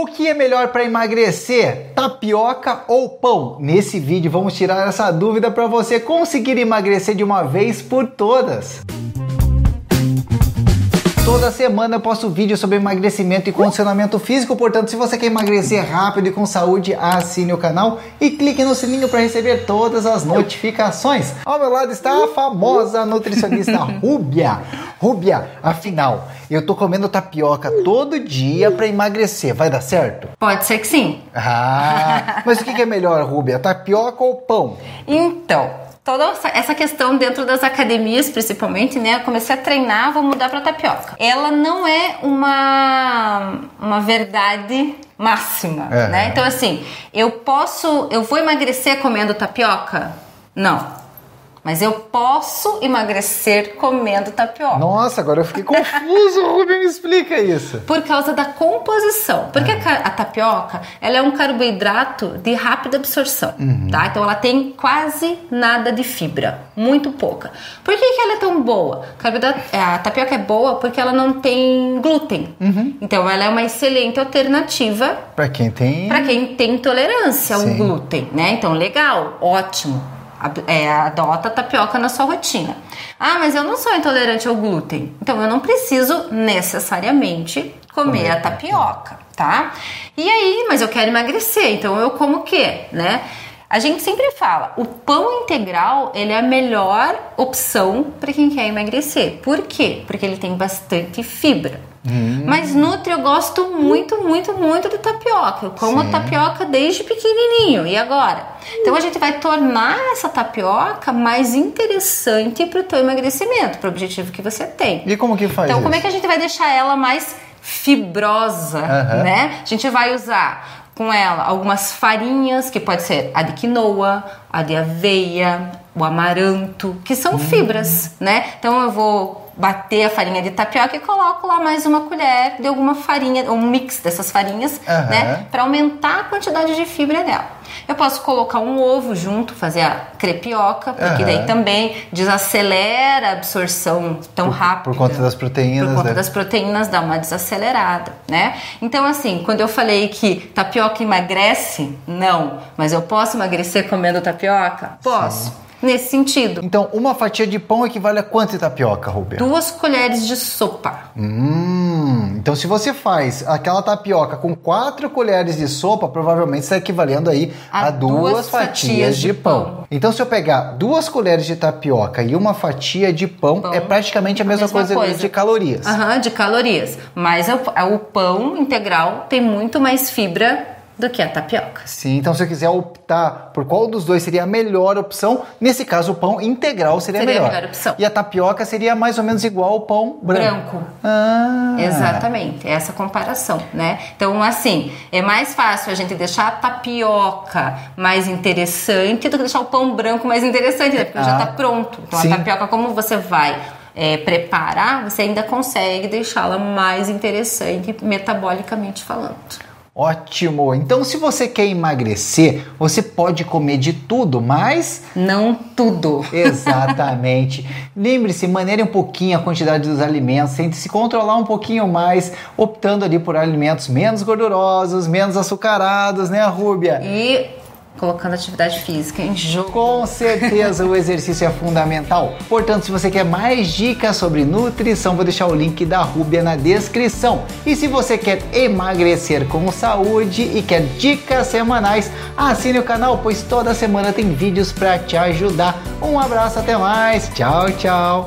O que é melhor para emagrecer? Tapioca ou pão? Nesse vídeo vamos tirar essa dúvida para você conseguir emagrecer de uma vez por todas. Toda semana eu posto vídeo sobre emagrecimento e condicionamento físico, portanto, se você quer emagrecer rápido e com saúde, assine o canal e clique no sininho para receber todas as notificações. Ao meu lado está a famosa nutricionista Rúbia. Rúbia, afinal, eu tô comendo tapioca todo dia para emagrecer, vai dar certo? Pode ser que sim. Ah, mas o que é melhor, Rúbia, tapioca ou pão? Então, toda essa questão dentro das academias, principalmente, né? Eu comecei a treinar, vou mudar para tapioca. Ela não é uma uma verdade máxima, é. né? Então assim, eu posso, eu vou emagrecer comendo tapioca? Não. Mas eu posso emagrecer comendo tapioca. Nossa, agora eu fiquei confuso. Rubem, me explica isso. Por causa da composição. Porque é. a, tapioca, ela é um carboidrato de rápida absorção, uhum. tá? Então ela tem quase nada de fibra, muito pouca. Por que, que ela é tão boa? É, a tapioca é boa porque ela não tem glúten. Uhum. Então ela é uma excelente alternativa para quem tem para quem tem intolerância ao glúten, né? Então legal, ótimo é, adota tapioca na sua rotina. Ah, mas eu não sou intolerante ao glúten, então eu não preciso necessariamente comer, a tapioca, tá? E aí, mas eu quero emagrecer, então eu como o quê, né? A gente sempre fala, o pão integral ele é a melhor opção para quem quer emagrecer. Por quê? Porque ele tem bastante fibra. Hum. Mas Nutri eu gosto muito, muito, muito de tapioca. Eu como Sim. tapioca desde pequenininho. E agora? Então a gente vai tornar essa tapioca mais interessante para o teu emagrecimento, para o objetivo que você tem. E como que faz Então isso? como é que a gente vai deixar ela mais fibrosa, uhum. né? A gente vai usar com ela algumas farinhas, que pode ser a de quinoa, a de aveia, o amaranto, que são hum. fibras, né? Então eu vou bater a farinha de tapioca e coloco lá mais uma colher de alguma farinha, um mix dessas farinhas, uhum. né, para aumentar a quantidade de fibra dela. Eu posso colocar um ovo junto, fazer a crepioca, porque uhum. daí também desacelera a absorção tão por, rápida. Por conta das proteínas. Por conta né? das proteínas dá uma desacelerada, né? Então assim, quando eu falei que tapioca emagrece, não, mas eu posso emagrecer comendo tapioca? Posso. Sim nesse sentido. Então, uma fatia de pão equivale a quanto de tapioca, Rubia? Duas colheres de sopa. Hum, então se você faz aquela tapioca com quatro colheres de sopa, provavelmente está equivalendo aí a, a duas, duas, fatias, fatias de, de pão. pão. Então se eu pegar duas colheres de tapioca e uma fatia de pão, pão é praticamente a mesma, a mesma coisa, coisa, de calorias. Aham, de calorias. Mas o, o pão integral tem muito mais fibra do que a tapioca. Sim, então se eu quiser optar por qual dos dois seria a melhor opção, nesse caso o pão integral seria, seria melhor. a melhor opção. E a tapioca seria mais ou menos igual ao pão branco. Branco. Ah. Exatamente, é essa comparação, né? Então, assim, é mais fácil a gente deixar a tapioca mais interessante do que deixar o pão branco mais interessante, né? Porque ah. já está pronto. Então, Sim. a tapioca, como você vai é, preparar, você ainda consegue deixá-la mais interessante metabolicamente falando. Ótimo! Então, se você quer emagrecer, você pode comer de tudo, mas. Não tudo. Exatamente. Lembre-se, maneire um pouquinho a quantidade dos alimentos, tente se controlar um pouquinho mais, optando ali por alimentos menos gordurosos, menos açucarados, né, Rúbia? E colocando atividade física em jogo. Com certeza o exercício é fundamental. Portanto, se você quer mais dicas sobre nutrição, vou deixar o link da Rúbia na descrição. E se você quer emagrecer com saúde e quer dicas semanais, assine o canal, pois toda semana tem vídeos para te ajudar. Um abraço, até mais. Tchau, tchau.